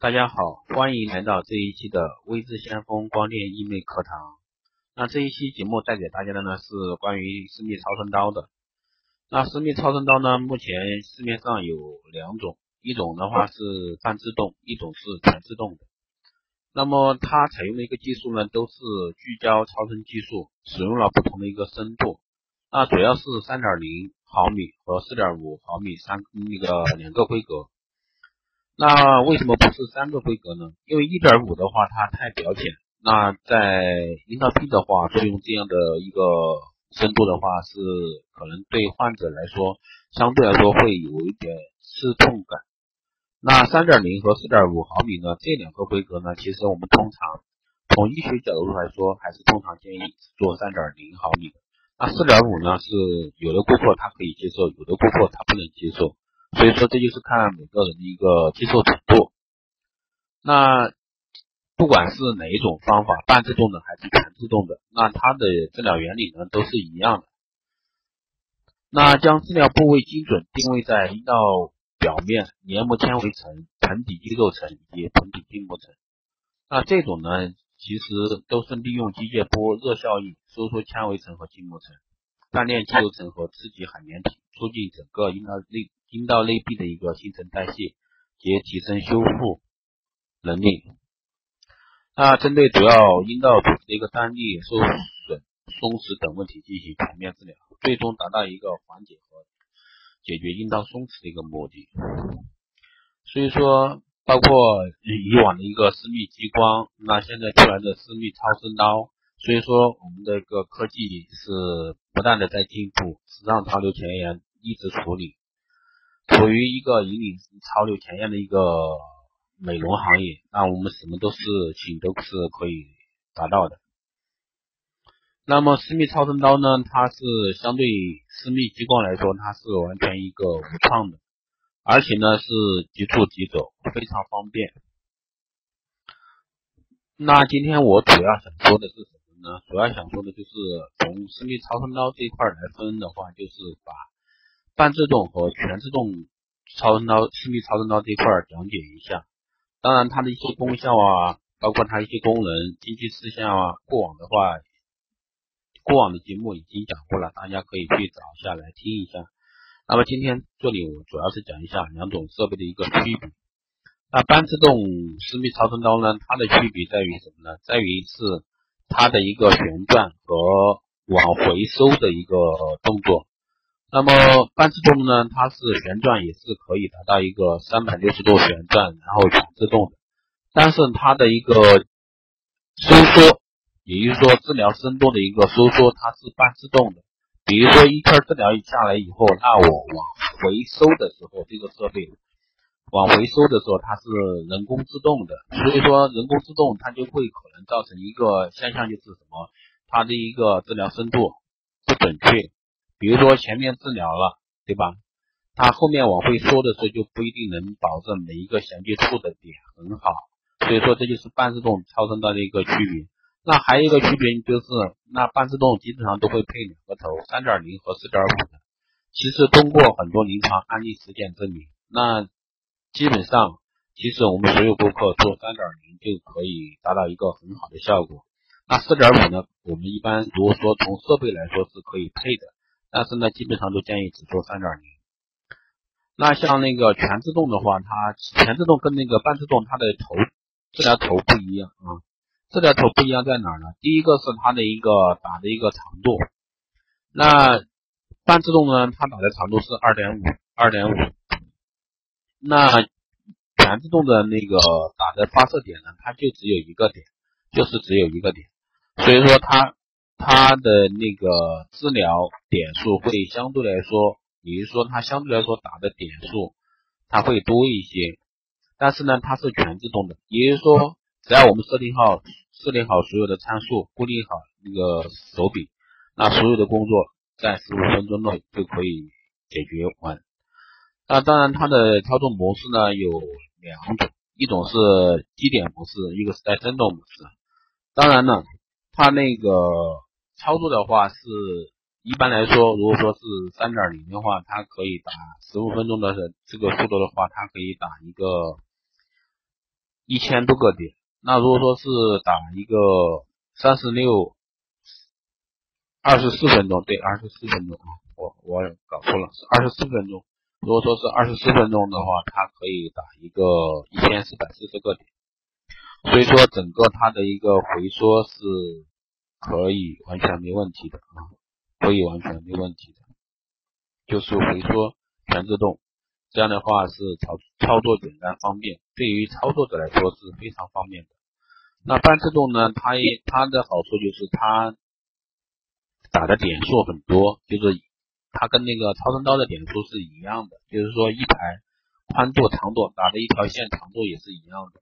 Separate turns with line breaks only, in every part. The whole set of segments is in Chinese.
大家好，欢迎来到这一期的微智先锋光电医美课堂。那这一期节目带给大家的呢是关于私密超声刀的。那私密超声刀呢，目前市面上有两种，一种的话是半自动，一种是全自动的。那么它采用的一个技术呢，都是聚焦超声技术，使用了不同的一个深度。那主要是三点零毫米和四点五毫米三那个两个规格。那为什么不是三个规格呢？因为一点五的话它太表浅，那在阴道壁的话，作用这样的一个深度的话，是可能对患者来说相对来说会有一点刺痛感。那三点零和四点五毫米呢，这两个规格呢，其实我们通常从医学角度来说，还是通常建议做三点零毫米的。那四点五呢，是有的顾客他可以接受，有的顾客他不能接受，所以说这就是看每个人的一个接受程度。那不管是哪一种方法，半自动的还是全自动的，那它的治疗原理呢都是一样的。那将治疗部位精准定位在阴道表面黏膜纤维层、盆底肌肉层以及盆底筋膜层。那这种呢？其实都是利用机械波热效应收缩纤维层和筋膜层，锻炼肌肉层和刺激海绵体，促进整个阴道内阴道内壁的一个新陈代谢及提升修复能力。那针对主要阴道组织的一个张力、受损、松弛等问题进行全面治疗，最终达到一个缓解和解决阴道松弛的一个目的。所以说。包括以往的一个私密激光，那现在出来的私密超声刀，所以说我们的一个科技是不断的在进步，时尚潮流前沿，一直处理，处于一个引领潮流前沿的一个美容行业，那我们什么都是请都是可以达到的。那么私密超声刀呢，它是相对私密激光来说，它是完全一个无创的。而且呢是即出即走，非常方便。那今天我主要想说的是什么呢？主要想说的就是从私密超声刀这一块来分的话，就是把半自动和全自动超声刀、私密超声刀这一块讲解一下。当然它的一些功效啊，包括它一些功能、经济事项啊，过往的话，过往的节目已经讲过了，大家可以去找下来听一下。那么今天这里我主要是讲一下两种设备的一个区别。那半自动私密超声刀呢，它的区别在于什么呢？在于是它的一个旋转和往回收的一个动作。那么半自动呢，它是旋转也是可以达到一个三百六十度旋转，然后全自动的。但是它的一个收缩，也就是说治疗深度的一个收缩，它是半自动的。比如说一圈治疗下来以后，那我往回收的时候，这个设备往回收的时候，它是人工自动的，所以说人工自动它就会可能造成一个现象，就是什么，它的一个治疗深度不准确。比如说前面治疗了，对吧？它后面往回收的时候就不一定能保证每一个衔接处的点很好，所以说这就是半自动超声刀的一个区别。那还有一个区别就是，那半自动基本上都会配两个头，三点零和四点五的。其实通过很多临床案例实践证明，那基本上其实我们所有顾客做三点零就可以达到一个很好的效果。那四点五呢，我们一般如果说从设备来说是可以配的，但是呢，基本上都建议只做三点零。那像那个全自动的话，它全自动跟那个半自动它的头治疗头不一样啊。治疗头不一样在哪儿呢？第一个是它的一个打的一个长度，那半自动呢，它打的长度是二点五，二点五。那全自动的那个打的发射点呢，它就只有一个点，就是只有一个点，所以说它它的那个治疗点数会相对来说，也就是说它相对来说打的点数它会多一些，但是呢，它是全自动的，也就是说。只要我们设定好设定好所有的参数，固定好那个手柄，那所有的工作在十五分钟内就可以解决完。那当然，它的操作模式呢有两种，一种是基点模式，一个是带震动模式。当然呢，它那个操作的话是一般来说，如果说是三点零的话，它可以打十五分钟的这个速度的话，它可以打一个。一千多个点。那如果说是打一个三十六二十四分钟，对，二十四分钟啊，我我搞错了，是二十四分钟。如果说是二十四分钟的话，它可以打一个一千四百四十个点。所以说，整个它的一个回缩是可以完全没问题的啊，可以完全没问题的，就是回缩全自动，这样的话是操操作简单方便，对于操作者来说是非常方便的。那半自动呢，它也它的好处就是它打的点数很多，就是它跟那个超声刀的点数是一样的，就是说一排宽度、长度打的一条线长度也是一样的。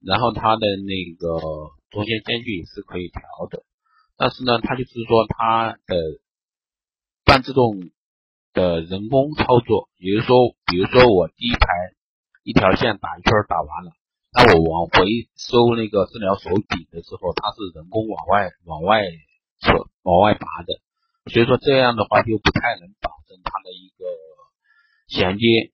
然后它的那个中间间距也是可以调的，但是呢，它就是说它的半自动的人工操作，也就是说，比如说我第一排一条线打一圈打完了，那我往回收那个治疗手柄的时候，它是人工往外往外扯往外拔的，所以说这样的话就不太能保证它的一个衔接，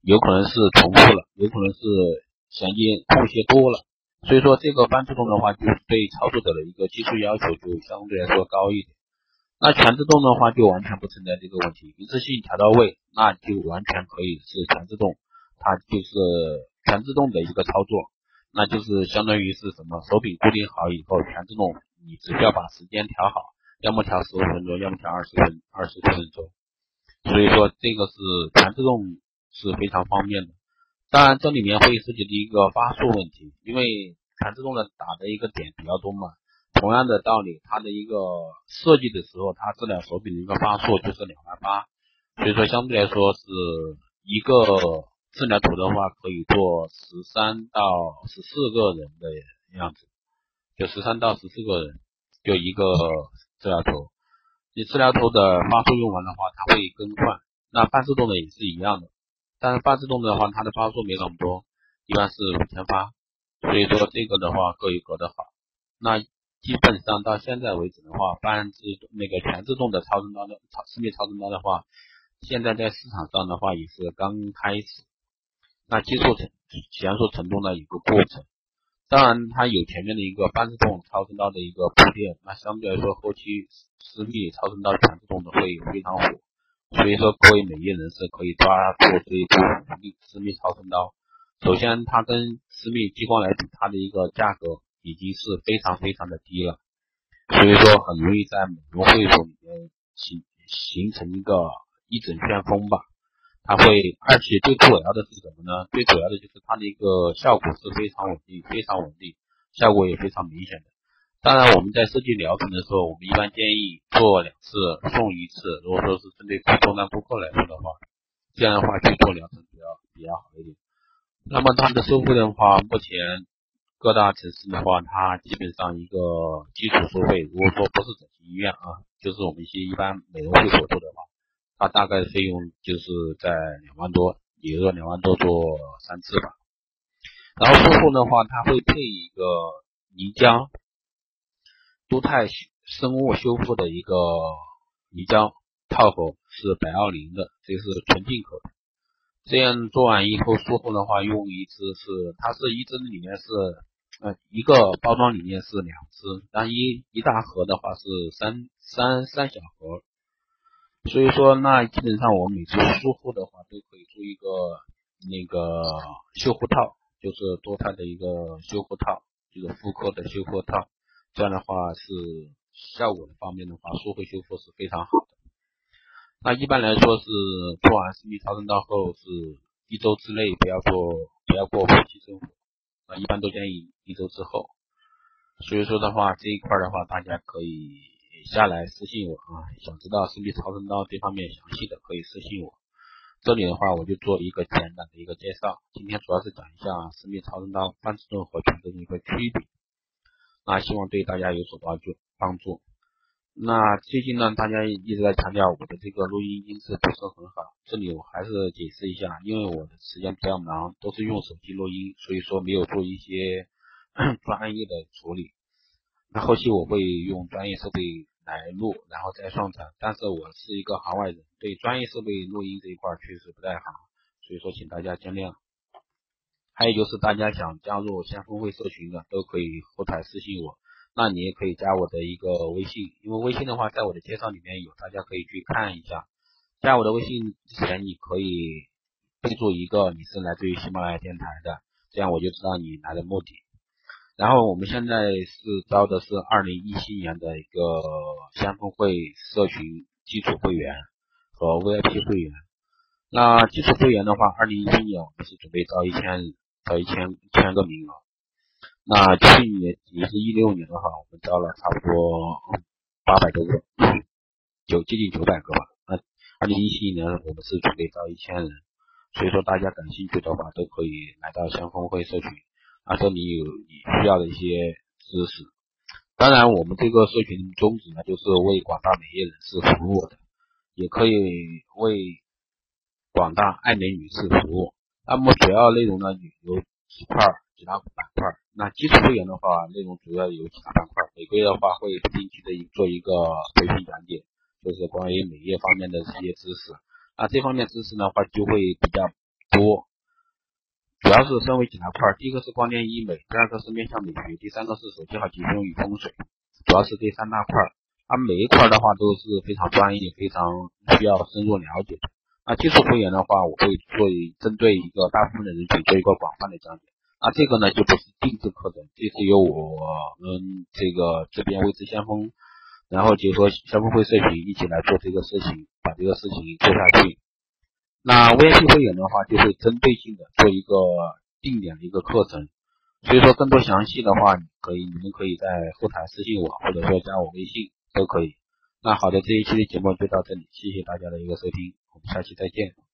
有可能是重复了，有可能是。衔接空隙多了，所以说这个半自动的话，就是对操作者的一个技术要求就相对来说高一点。那全自动的话，就完全不存在这个问题，一次性调到位，那就完全可以是全自动，它就是全自动的一个操作，那就是相当于是什么，手柄固定好以后，全自动，你只需要把时间调好，要么调十五分钟，要么调二十分二十分钟，所以说这个是全自动是非常方便的。当然，这里面会涉及的一个发数问题，因为全自动的打的一个点比较多嘛。同样的道理，它的一个设计的时候，它治疗手柄的一个发数就是两万八，所以说相对来说是一个治疗图的话，可以做十三到十四个人的样子，就十三到十四个人就一个治疗图。你治疗图的发数用完的话，它会更换。那半自动的也是一样的。但是半自动的话，它的发数没那么多，一般是五千发，所以说这个的话各有各的好。那基本上到现在为止的话，半自那个全自动的超声刀的超私密超声刀的话，现在在市场上的话也是刚开始，那接受程娴熟程度呢一个过程。当然它有前面的一个半自动超声刀的一个铺垫，那相对来说后期私密超声刀全自动的会非常火。所以说，各位美业人士可以抓住这一波福利，私密超声刀。首先，它跟私密激光来比，它的一个价格已经是非常非常的低了，所以说很容易在美容会所里面形形成一个一整旋风吧。它会，而且最主要的是什么呢？最主要的就是它的一个效果是非常稳定，非常稳定，效果也非常明显的。当然，我们在设计疗程的时候，我们一般建议做两次送一次。如果说是针对普通的顾客来说的话，这样的话去做疗程比较比较好一点。那么它的收费的话，目前各大城市的话，它基本上一个基础收费，如果说不是整形医院啊，就是我们一些一般美容会所做的话，它大概费用就是在两万多，也就说两万多做三次吧。然后术后的话，它会配一个泥浆。多肽生物修复的一个凝胶套盒是百奥林的，这是纯进口的。这样做完以后，术后的话用一支是，它是一支里面是，呃，一个包装里面是两支，但一一大盒的话是三三三小盒。所以说，那基本上我每次术后的话都可以做一个那个修复套，就是多肽的一个修复套，就是妇科的修复套。这样的话是效果的方面的话，术后修复是非常好的。那一般来说是做完私密超声刀后是一周之内不要做，不要过夫妻生活，啊，一般都建议一周之后。所以说的话，这一块的话，大家可以下来私信我啊，想知道私密超声刀这方面详细的可以私信我。这里的话我就做一个简单的一个介绍，今天主要是讲一下私密超声刀半自动和全自动的一个区别。那希望对大家有所帮助帮助。那最近呢，大家一直在强调我的这个录音音质不是很好，这里我还是解释一下，因为我的时间比较忙，都是用手机录音，所以说没有做一些 专业的处理。那后期我会用专业设备来录，然后再上传。但是我是一个行外人，对专业设备录音这一块确实不太好，所以说请大家见谅。还有就是大家想加入先锋会社群的，都可以后台私信我。那你也可以加我的一个微信，因为微信的话，在我的介绍里面有，大家可以去看一下。加我的微信之前，你可以备注一个你是来自于喜马拉雅电台的，这样我就知道你来的目的。然后我们现在是招的是二零一七年的一个先锋会社群基础会员和 VIP 会员。那基础会员的话，二零一七年我们是准备招一千到一千千个名额。那去年也是一六年的话，我们招了差不多八百多个，九接近九百个吧。那二零一七年我们是准备招一千人，所以说大家感兴趣的话，都可以来到先锋会社群，啊，这里有你需要的一些知识。当然，我们这个社群宗旨呢，就是为广大美业人士服务的，也可以为广大爱美女士服务。那么主要内容呢有几块。几大板块，那基础会员的话，内容主要有几大板块。每个月的话，会定期的做一个培训讲解，就是关于美业方面的一些知识。那这方面知识的话，就会比较多，主要是分为几大块。第一个是光电医美，第二个是面向美学，第三个是手机号集中与风水，主要是这三大块。它每一块的话都是非常专业、非常需要深入了解。那基础会员的话，我会做针对一个大部分的人群做一个广泛的讲解。那这个呢，就不是定制课程，这是由我们这个这边未知先锋，然后结合先锋会社群一起来做这个事情，把这个事情做下去。那 VIP 会员的话，就会针对性的做一个定点的一个课程。所以说，更多详细的话，可以你们可以在后台私信我，或者说加我微信都可以。那好的，这一期的节目就到这里，谢谢大家的一个收听，我们下期再见。